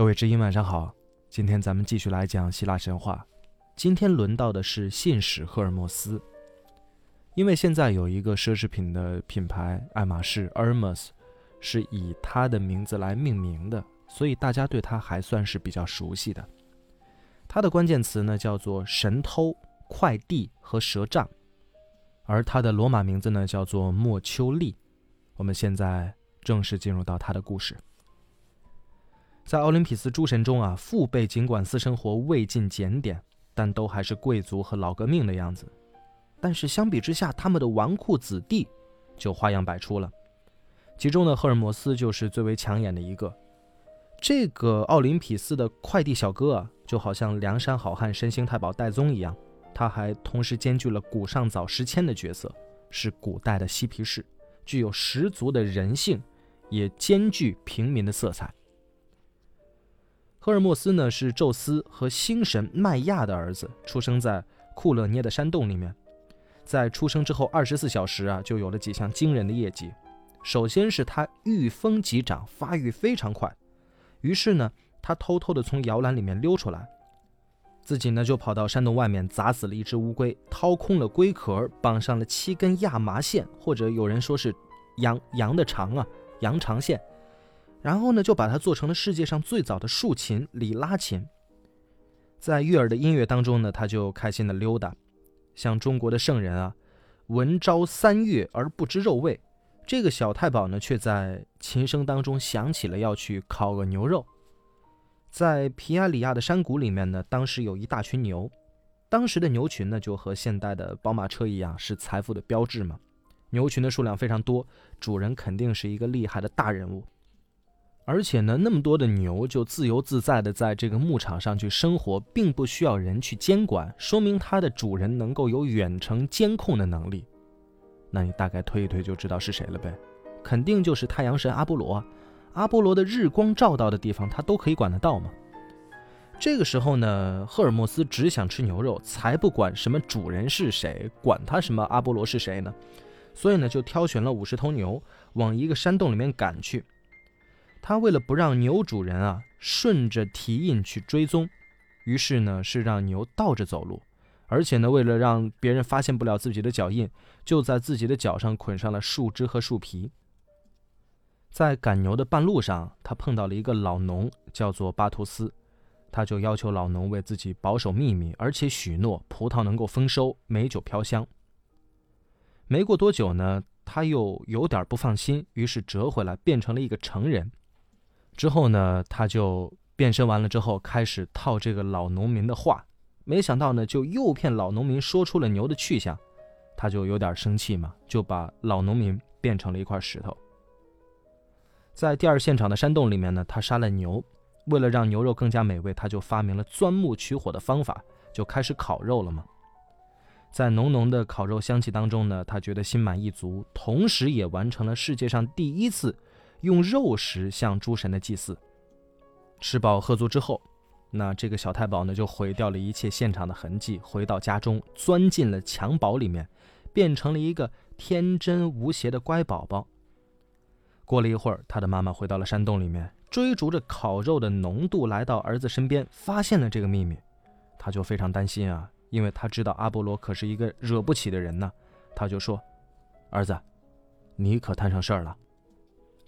各位知音，晚上好。今天咱们继续来讲希腊神话。今天轮到的是信使赫尔墨斯。因为现在有一个奢侈品的品牌爱马仕 Hermes 是以他的名字来命名的，所以大家对他还算是比较熟悉的。他的关键词呢叫做神偷、快递和蛇杖，而他的罗马名字呢叫做莫丘利。我们现在正式进入到他的故事。在奥林匹斯诸神中啊，父辈尽管私生活未尽检点，但都还是贵族和老革命的样子。但是相比之下，他们的纨绔子弟就花样百出了。其中呢，赫尔墨斯就是最为抢眼的一个。这个奥林匹斯的快递小哥啊，就好像梁山好汉神行太保戴宗一样，他还同时兼具了古上早时迁的角色，是古代的嬉皮士，具有十足的人性，也兼具平民的色彩。赫尔墨斯呢是宙斯和星神麦亚的儿子，出生在库勒涅的山洞里面。在出生之后二十四小时啊，就有了几项惊人的业绩。首先是他御风即长，发育非常快。于是呢，他偷偷的从摇篮里面溜出来，自己呢就跑到山洞外面砸死了一只乌龟，掏空了龟壳，绑上了七根亚麻线，或者有人说是羊羊的肠啊，羊肠线。然后呢，就把它做成了世界上最早的竖琴——里拉琴。在悦耳的音乐当中呢，他就开心的溜达，像中国的圣人啊，闻朝三月而不知肉味。这个小太保呢，却在琴声当中想起了要去烤个牛肉。在皮亚里亚的山谷里面呢，当时有一大群牛，当时的牛群呢，就和现代的宝马车一样，是财富的标志嘛。牛群的数量非常多，主人肯定是一个厉害的大人物。而且呢，那么多的牛就自由自在的在这个牧场上去生活，并不需要人去监管，说明它的主人能够有远程监控的能力。那你大概推一推就知道是谁了呗，肯定就是太阳神阿波罗。阿波罗的日光照到的地方，他都可以管得到嘛。这个时候呢，赫尔墨斯只想吃牛肉，才不管什么主人是谁，管他什么阿波罗是谁呢。所以呢，就挑选了五十头牛，往一个山洞里面赶去。他为了不让牛主人啊顺着蹄印去追踪，于是呢是让牛倒着走路，而且呢为了让别人发现不了自己的脚印，就在自己的脚上捆上了树枝和树皮。在赶牛的半路上，他碰到了一个老农，叫做巴图斯，他就要求老农为自己保守秘密，而且许诺葡萄能够丰收，美酒飘香。没过多久呢，他又有点不放心，于是折回来变成了一个成人。之后呢，他就变身完了之后，开始套这个老农民的话，没想到呢，就诱骗老农民说出了牛的去向，他就有点生气嘛，就把老农民变成了一块石头。在第二现场的山洞里面呢，他杀了牛，为了让牛肉更加美味，他就发明了钻木取火的方法，就开始烤肉了嘛。在浓浓的烤肉香气当中呢，他觉得心满意足，同时也完成了世界上第一次。用肉食向诸神的祭祀，吃饱喝足之后，那这个小太保呢就毁掉了一切现场的痕迹，回到家中，钻进了襁褓里面，变成了一个天真无邪的乖宝宝。过了一会儿，他的妈妈回到了山洞里面，追逐着烤肉的浓度来到儿子身边，发现了这个秘密，他就非常担心啊，因为他知道阿波罗可是一个惹不起的人呢，他就说：“儿子，你可摊上事儿了。”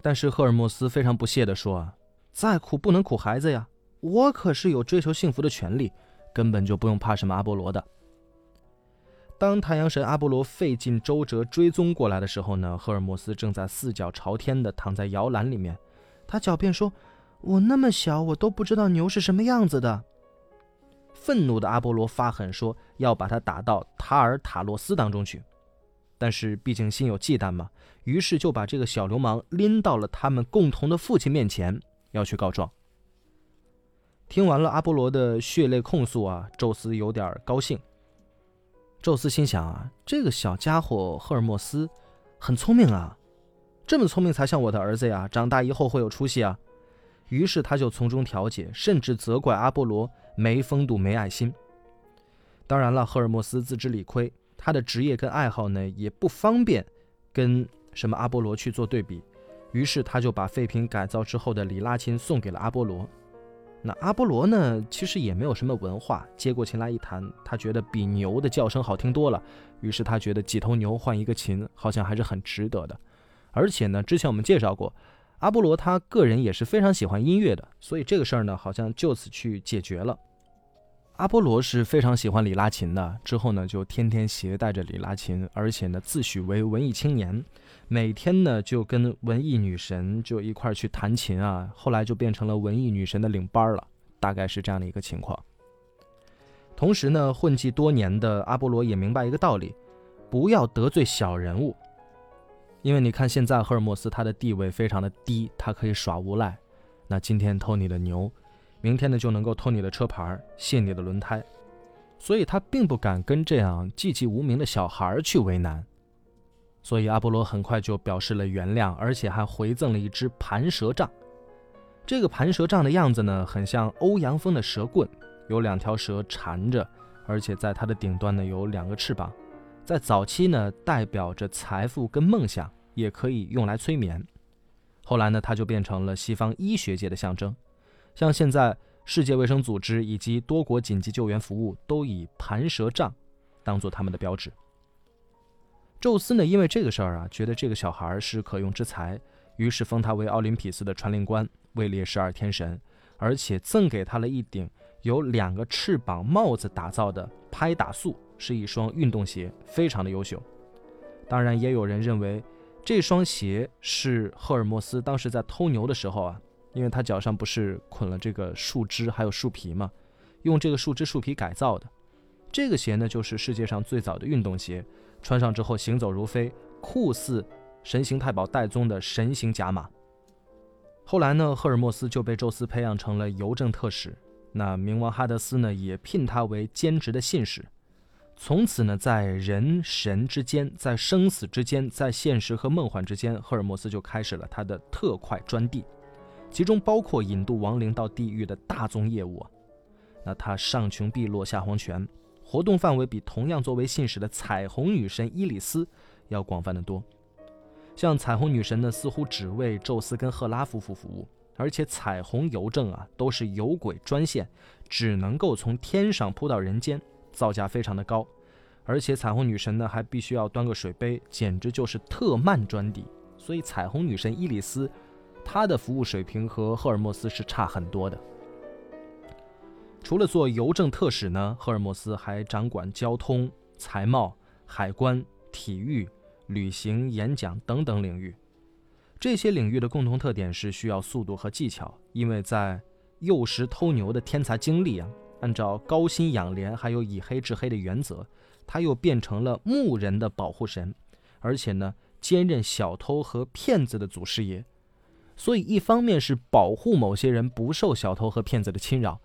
但是赫尔墨斯非常不屑地说：“啊，再苦不能苦孩子呀！我可是有追求幸福的权利，根本就不用怕什么阿波罗的。”当太阳神阿波罗费尽周折追踪过来的时候呢，赫尔墨斯正在四脚朝天地躺在摇篮里面，他狡辩说：“我那么小，我都不知道牛是什么样子的。”愤怒的阿波罗发狠说：“要把他打到塔尔塔洛斯当中去。”但是毕竟心有忌惮嘛，于是就把这个小流氓拎到了他们共同的父亲面前，要去告状。听完了阿波罗的血泪控诉啊，宙斯有点高兴。宙斯心想啊，这个小家伙赫尔墨斯很聪明啊，这么聪明才像我的儿子呀，长大以后会有出息啊。于是他就从中调解，甚至责怪阿波罗没风度、没爱心。当然了，赫尔墨斯自知理亏。他的职业跟爱好呢，也不方便跟什么阿波罗去做对比，于是他就把废品改造之后的里拉琴送给了阿波罗。那阿波罗呢，其实也没有什么文化，接过琴来一弹，他觉得比牛的叫声好听多了，于是他觉得几头牛换一个琴，好像还是很值得的。而且呢，之前我们介绍过，阿波罗他个人也是非常喜欢音乐的，所以这个事儿呢，好像就此去解决了。阿波罗是非常喜欢里拉琴的，之后呢，就天天携带着里拉琴，而且呢，自诩为文艺青年，每天呢就跟文艺女神就一块去弹琴啊。后来就变成了文艺女神的领班了，大概是这样的一个情况。同时呢，混迹多年的阿波罗也明白一个道理：不要得罪小人物。因为你看，现在赫尔墨斯他的地位非常的低，他可以耍无赖。那今天偷你的牛，明天呢就能够偷你的车牌，卸你的轮胎，所以他并不敢跟这样寂寂无名的小孩去为难。所以阿波罗很快就表示了原谅，而且还回赠了一只盘蛇杖。这个盘蛇杖的样子呢，很像欧阳锋的蛇棍，有两条蛇缠着，而且在它的顶端呢有两个翅膀。在早期呢，代表着财富跟梦想，也可以用来催眠。后来呢，它就变成了西方医学界的象征。像现在，世界卫生组织以及多国紧急救援服务都以盘蛇杖当做他们的标志。宙斯呢，因为这个事儿啊，觉得这个小孩是可用之才，于是封他为奥林匹斯的传令官，位列十二天神，而且赠给他了一顶由两个翅膀帽子打造的拍打素。是一双运动鞋，非常的优秀。当然，也有人认为这双鞋是赫尔墨斯当时在偷牛的时候啊，因为他脚上不是捆了这个树枝还有树皮吗，用这个树枝树皮改造的。这个鞋呢，就是世界上最早的运动鞋，穿上之后行走如飞，酷似神行太保戴宗的神行甲马。后来呢，赫尔墨斯就被宙斯培养成了邮政特使，那冥王哈德斯呢，也聘他为兼职的信使。从此呢，在人神之间，在生死之间，在现实和梦幻之间，赫尔墨斯就开始了他的特快专递，其中包括引渡亡灵到地狱的大宗业务。那他上穷碧落下黄泉，活动范围比同样作为信使的彩虹女神伊里斯要广泛的多。像彩虹女神呢，似乎只为宙斯跟赫拉夫妇服务，而且彩虹邮政啊，都是有轨专线，只能够从天上铺到人间。造价非常的高，而且彩虹女神呢还必须要端个水杯，简直就是特慢专递。所以彩虹女神伊里斯，他的服务水平和赫尔墨斯是差很多的。除了做邮政特使呢，赫尔墨斯还掌管交通、财贸、海关、体育、旅行、演讲等等领域。这些领域的共同特点是需要速度和技巧，因为在幼时偷牛的天才经历啊。按照高薪养廉还有以黑治黑的原则，他又变成了牧人的保护神，而且呢兼任小偷和骗子的祖师爷。所以一方面是保护某些人不受小偷和骗子的侵扰，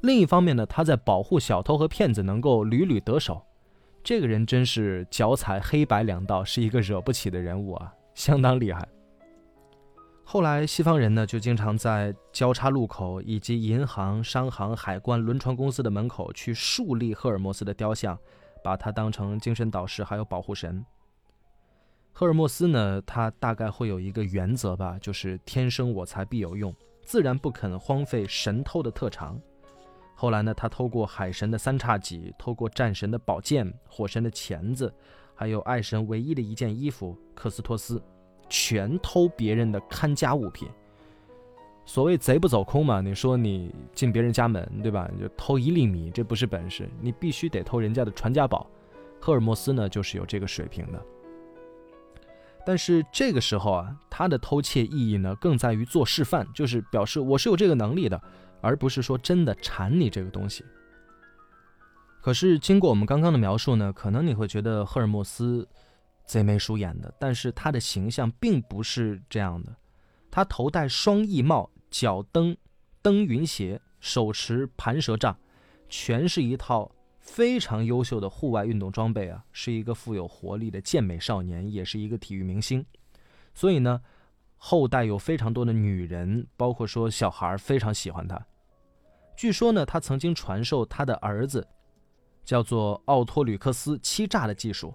另一方面呢他在保护小偷和骗子能够屡屡得手。这个人真是脚踩黑白两道，是一个惹不起的人物啊，相当厉害。后来，西方人呢就经常在交叉路口以及银行、商行、海关、轮船公司的门口去树立赫尔墨斯的雕像，把他当成精神导师还有保护神。赫尔墨斯呢，他大概会有一个原则吧，就是天生我材必有用，自然不肯荒废神偷的特长。后来呢，他偷过海神的三叉戟，偷过战神的宝剑、火神的钳子，还有爱神唯一的一件衣服——克斯托斯。全偷别人的看家物品，所谓贼不走空嘛。你说你进别人家门，对吧？你就偷一粒米，这不是本事，你必须得偷人家的传家宝。赫尔墨斯呢，就是有这个水平的。但是这个时候啊，他的偷窃意义呢，更在于做示范，就是表示我是有这个能力的，而不是说真的馋你这个东西。可是经过我们刚刚的描述呢，可能你会觉得赫尔墨斯。贼眉鼠眼的，但是他的形象并不是这样的。他头戴双翼帽，脚蹬蹬云鞋，手持盘蛇杖，全是一套非常优秀的户外运动装备啊！是一个富有活力的健美少年，也是一个体育明星。所以呢，后代有非常多的女人，包括说小孩非常喜欢他。据说呢，他曾经传授他的儿子，叫做奥托吕克斯欺诈的技术。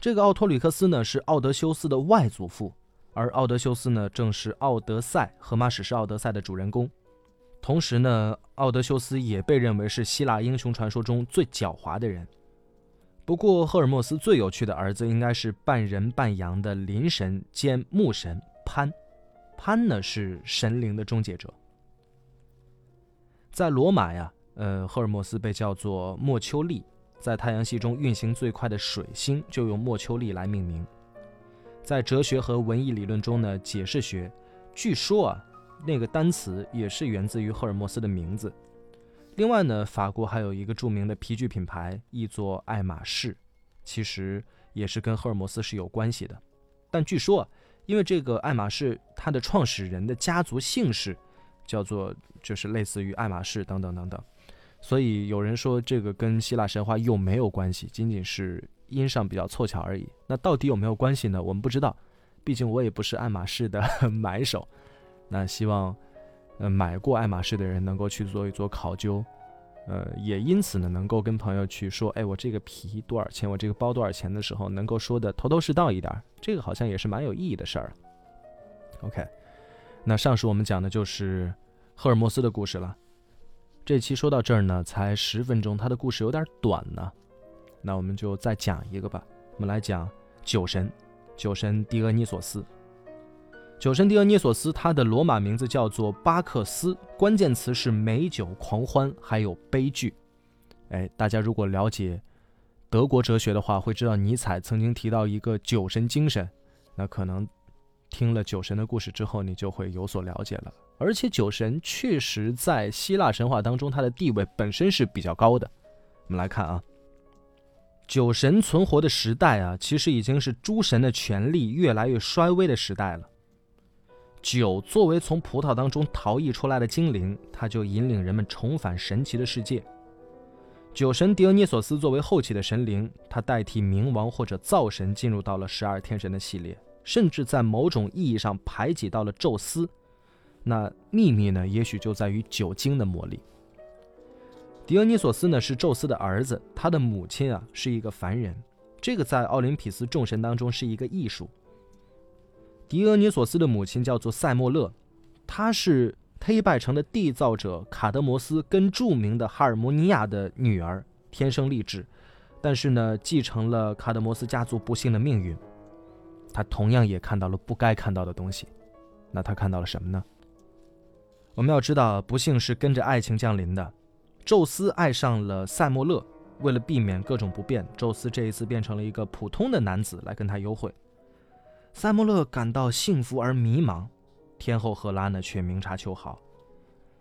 这个奥托吕克斯呢是奥德修斯的外祖父，而奥德修斯呢正是《奥德赛》荷马史诗《奥德赛》的主人公。同时呢，奥德修斯也被认为是希腊英雄传说中最狡猾的人。不过，赫尔墨斯最有趣的儿子应该是半人半羊的林神兼牧神潘。潘呢是神灵的终结者。在罗马呀，呃，赫尔墨斯被叫做莫丘利，在太阳系中运行最快的水星就用莫丘利来命名。在哲学和文艺理论中呢，解释学，据说啊，那个单词也是源自于赫尔墨斯的名字。另外呢，法国还有一个著名的皮具品牌，译作爱马仕，其实也是跟赫尔墨斯是有关系的。但据说，因为这个爱马仕它的创始人的家族姓氏叫做，就是类似于爱马仕等等等等，所以有人说这个跟希腊神话又没有关系，仅仅是音上比较凑巧而已。那到底有没有关系呢？我们不知道，毕竟我也不是爱马仕的 买手。那希望。呃，买过爱马仕的人能够去做一做考究，呃，也因此呢，能够跟朋友去说，哎，我这个皮多少钱，我这个包多少钱的时候，能够说的头头是道一点，这个好像也是蛮有意义的事儿。OK，那上述我们讲的就是赫尔墨斯的故事了。这期说到这儿呢，才十分钟，他的故事有点短呢，那我们就再讲一个吧。我们来讲酒神，酒神狄俄尼索斯。酒神狄俄涅索斯，他的罗马名字叫做巴克斯，关键词是美酒、狂欢，还有悲剧。哎，大家如果了解德国哲学的话，会知道尼采曾经提到一个酒神精神。那可能听了酒神的故事之后，你就会有所了解了。而且酒神确实在希腊神话当中，他的地位本身是比较高的。我们来看啊，酒神存活的时代啊，其实已经是诸神的权力越来越衰微的时代了。酒作为从葡萄当中逃逸出来的精灵，他就引领人们重返神奇的世界。酒神狄俄尼索斯作为后期的神灵，他代替冥王或者灶神进入到了十二天神的系列，甚至在某种意义上排挤到了宙斯。那秘密呢？也许就在于酒精的魔力。狄俄尼索斯呢是宙斯的儿子，他的母亲啊是一个凡人，这个在奥林匹斯众神当中是一个艺术。狄俄尼索斯的母亲叫做塞莫勒，她是忒拜城的缔造者卡德摩斯跟著名的哈尔摩尼亚的女儿，天生丽质，但是呢，继承了卡德摩斯家族不幸的命运。她同样也看到了不该看到的东西，那她看到了什么呢？我们要知道，不幸是跟着爱情降临的。宙斯爱上了塞莫勒，为了避免各种不便，宙斯这一次变成了一个普通的男子来跟他幽会。塞莫勒感到幸福而迷茫，天后赫拉呢却明察秋毫。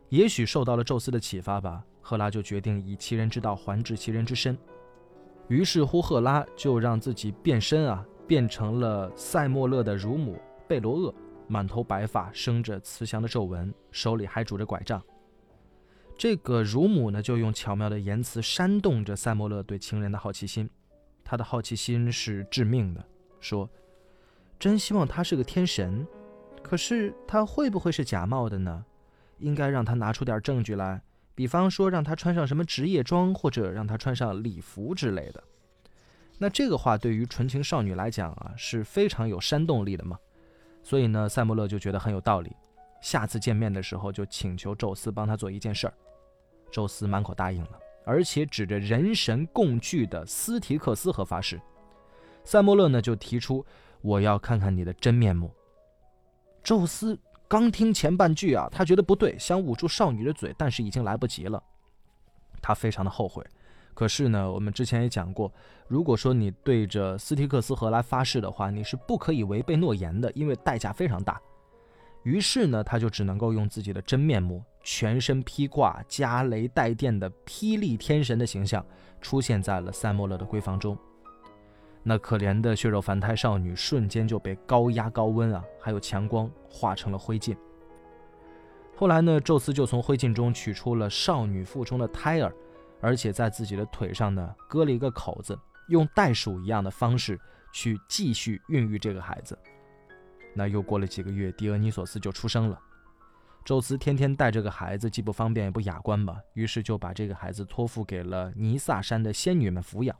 也许受到了宙斯的启发吧，赫拉就决定以其人之道还治其人之身。于是乎，赫拉就让自己变身啊，变成了塞莫勒的乳母贝罗厄，满头白发，生着慈祥的皱纹，手里还拄着拐杖。这个乳母呢，就用巧妙的言辞煽动着塞莫勒对情人的好奇心。他的好奇心是致命的，说。真希望他是个天神，可是他会不会是假冒的呢？应该让他拿出点证据来，比方说让他穿上什么职业装，或者让他穿上礼服之类的。那这个话对于纯情少女来讲啊，是非常有煽动力的嘛。所以呢，塞莫勒就觉得很有道理。下次见面的时候，就请求宙斯帮他做一件事儿。宙斯满口答应了，而且指着人神共聚的斯提克斯河发誓。塞莫勒呢，就提出。我要看看你的真面目。宙斯刚听前半句啊，他觉得不对，想捂住少女的嘴，但是已经来不及了。他非常的后悔。可是呢，我们之前也讲过，如果说你对着斯提克斯河来发誓的话，你是不可以违背诺言的，因为代价非常大。于是呢，他就只能够用自己的真面目，全身披挂、加雷带电的霹雳天神的形象，出现在了塞莫勒的闺房中。那可怜的血肉凡胎少女瞬间就被高压高温啊，还有强光化成了灰烬。后来呢，宙斯就从灰烬中取出了少女腹中的胎儿，而且在自己的腿上呢割了一个口子，用袋鼠一样的方式去继续孕育这个孩子。那又过了几个月，狄俄尼索斯就出生了。宙斯天天带这个孩子，既不方便也不雅观吧，于是就把这个孩子托付给了尼萨山的仙女们抚养。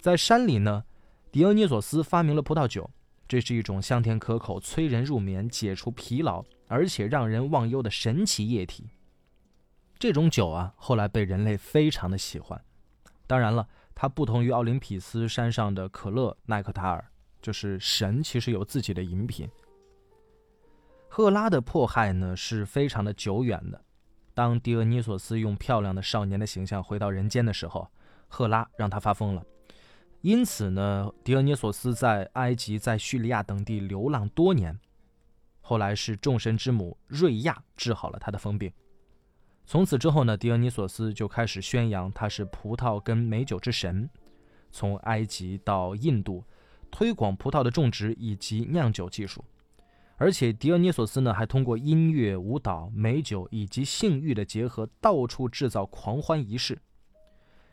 在山里呢，狄俄尼索斯发明了葡萄酒，这是一种香甜可口、催人入眠、解除疲劳，而且让人忘忧的神奇液体。这种酒啊，后来被人类非常的喜欢。当然了，它不同于奥林匹斯山上的可乐奈克塔尔，就是神其实有自己的饮品。赫拉的迫害呢是非常的久远的。当狄俄尼索斯用漂亮的少年的形象回到人间的时候，赫拉让他发疯了。因此呢，狄俄尼索斯在埃及、在叙利亚等地流浪多年。后来是众神之母瑞亚治好了他的疯病。从此之后呢，狄俄尼索斯就开始宣扬他是葡萄跟美酒之神，从埃及到印度，推广葡萄的种植以及酿酒技术。而且狄俄尼索斯呢，还通过音乐、舞蹈、美酒以及性欲的结合，到处制造狂欢仪式。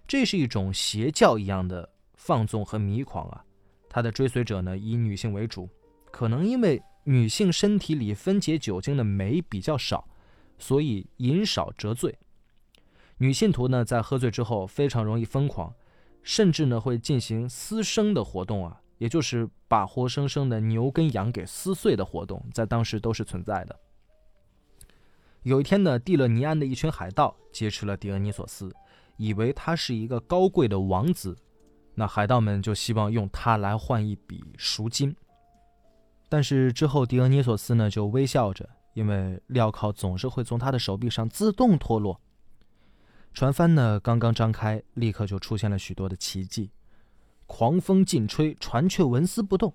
这是一种邪教一样的放纵和迷狂啊！他的追随者呢，以女性为主，可能因为女性身体里分解酒精的酶比较少。所以饮少折醉，女信徒呢在喝醉之后非常容易疯狂，甚至呢会进行撕生的活动啊，也就是把活生生的牛跟羊给撕碎的活动，在当时都是存在的。有一天呢，蒂勒尼安的一群海盗劫持了狄俄尼索斯，以为他是一个高贵的王子，那海盗们就希望用他来换一笔赎金。但是之后，狄俄尼索斯呢就微笑着。因为镣铐总是会从他的手臂上自动脱落。船帆呢刚刚张开，立刻就出现了许多的奇迹。狂风劲吹，船却纹丝不动。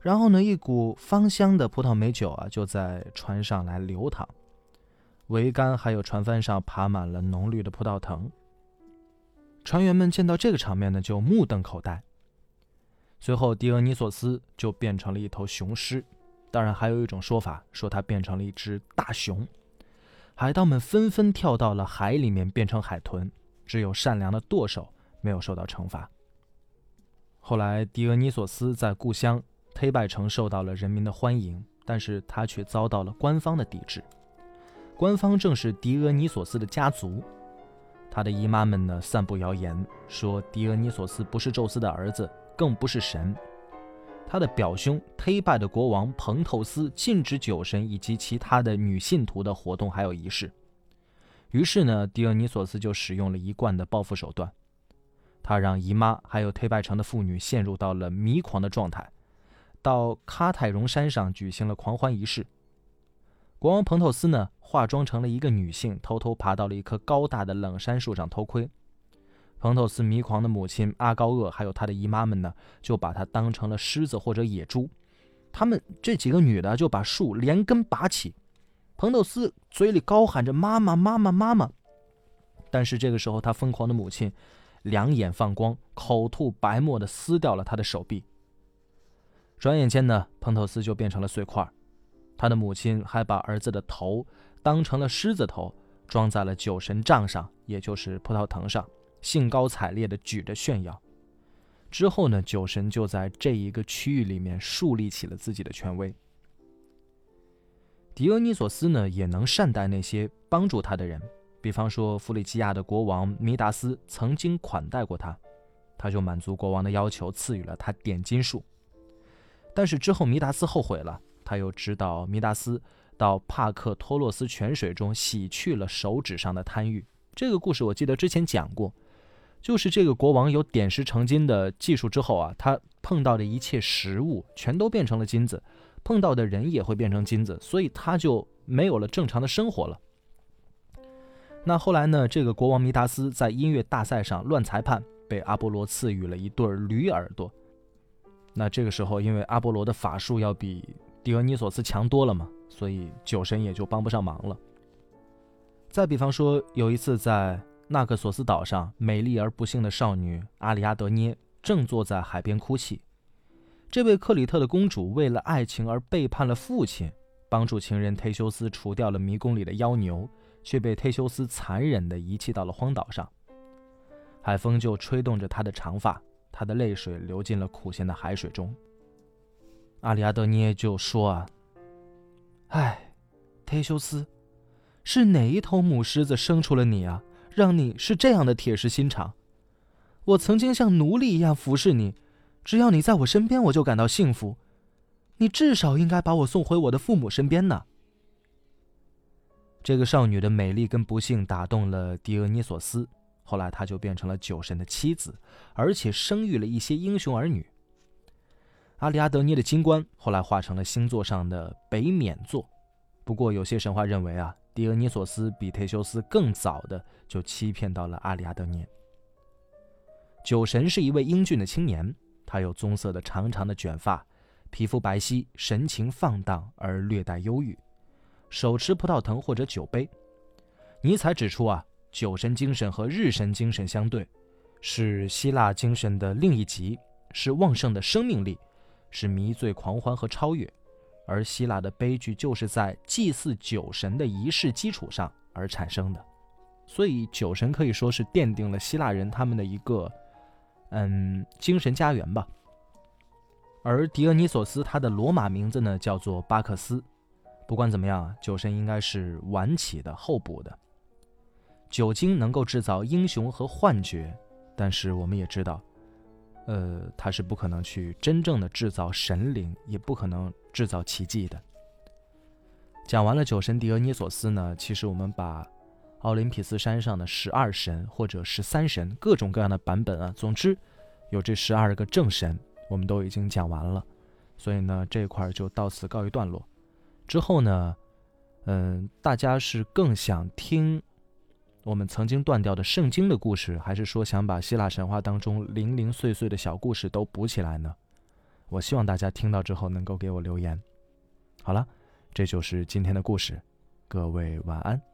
然后呢，一股芳香的葡萄美酒啊就在船上来流淌，桅杆还有船帆上爬满了浓绿的葡萄藤。船员们见到这个场面呢，就目瞪口呆。随后，狄俄尼索斯就变成了一头雄狮。当然，还有一种说法说他变成了一只大熊，海盗们纷纷跳到了海里面变成海豚，只有善良的舵手没有受到惩罚。后来，狄俄尼索斯在故乡忒拜城受到了人民的欢迎，但是他却遭到了官方的抵制。官方正是狄俄尼索斯的家族，他的姨妈们呢散布谣言说狄俄尼索斯不是宙斯的儿子，更不是神。他的表兄忒拜的国王彭透斯禁止酒神以及其他的女信徒的活动还有仪式。于是呢，狄俄尼索斯就使用了一贯的报复手段，他让姨妈还有忒拜城的妇女陷入到了迷狂的状态，到喀泰荣山上举行了狂欢仪式。国王彭透斯呢，化妆成了一个女性，偷偷爬到了一棵高大的冷杉树上偷窥。彭透斯迷狂的母亲阿高厄，还有他的姨妈们呢，就把他当成了狮子或者野猪。他们这几个女的就把树连根拔起。彭透斯嘴里高喊着“妈妈，妈妈，妈妈”，但是这个时候，他疯狂的母亲两眼放光，口吐白沫的撕掉了他的手臂。转眼间呢，彭透斯就变成了碎块。他的母亲还把儿子的头当成了狮子头，装在了酒神杖上，也就是葡萄藤上。兴高采烈地举着炫耀，之后呢，酒神就在这一个区域里面树立起了自己的权威。狄俄尼索斯呢，也能善待那些帮助他的人，比方说弗里基亚的国王弥达斯曾经款待过他，他就满足国王的要求，赐予了他点金术。但是之后弥达斯后悔了，他又指导弥达斯到帕克托洛斯泉水中洗去了手指上的贪欲。这个故事我记得之前讲过。就是这个国王有点石成金的技术之后啊，他碰到的一切食物全都变成了金子，碰到的人也会变成金子，所以他就没有了正常的生活了。那后来呢？这个国王弥达斯在音乐大赛上乱裁判，被阿波罗赐予了一对驴耳朵。那这个时候，因为阿波罗的法术要比狄俄尼索斯强多了嘛，所以酒神也就帮不上忙了。再比方说，有一次在。纳克索斯岛上，美丽而不幸的少女阿里阿德涅正坐在海边哭泣。这位克里特的公主为了爱情而背叛了父亲，帮助情人忒修斯除掉了迷宫里的妖牛，却被忒修斯残忍地遗弃到了荒岛上。海风就吹动着她的长发，她的泪水流进了苦咸的海水中。阿里阿德涅就说：“啊，唉，忒修斯，是哪一头母狮子生出了你啊？”让你是这样的铁石心肠，我曾经像奴隶一样服侍你，只要你在我身边，我就感到幸福。你至少应该把我送回我的父母身边呢。这个少女的美丽跟不幸打动了狄俄尼索斯，后来她就变成了酒神的妻子，而且生育了一些英雄儿女。阿里阿德涅的金冠后来化成了星座上的北冕座。不过有些神话认为啊，狄俄尼索斯比忒修斯更早的就欺骗到了阿里阿德涅。酒神是一位英俊的青年，他有棕色的长长的卷发，皮肤白皙，神情放荡而略带忧郁。手持葡萄藤或者酒杯，尼采指出啊，酒神精神和日神精神相对，是希腊精神的另一极，是旺盛的生命力，是迷醉狂欢和超越。而希腊的悲剧就是在祭祀酒神的仪式基础上而产生的，所以酒神可以说是奠定了希腊人他们的一个，嗯，精神家园吧。而狄俄尼索斯他的罗马名字呢，叫做巴克斯。不管怎么样，酒神应该是晚起的、后补的。酒精能够制造英雄和幻觉，但是我们也知道，呃，他是不可能去真正的制造神灵，也不可能制造奇迹的。讲完了酒神狄俄尼索斯呢，其实我们把奥林匹斯山上的十二神或者十三神各种各样的版本啊，总之有这十二个正神，我们都已经讲完了。所以呢，这一块就到此告一段落。之后呢，嗯，大家是更想听我们曾经断掉的圣经的故事，还是说想把希腊神话当中零零碎碎的小故事都补起来呢？我希望大家听到之后能够给我留言。好了，这就是今天的故事，各位晚安。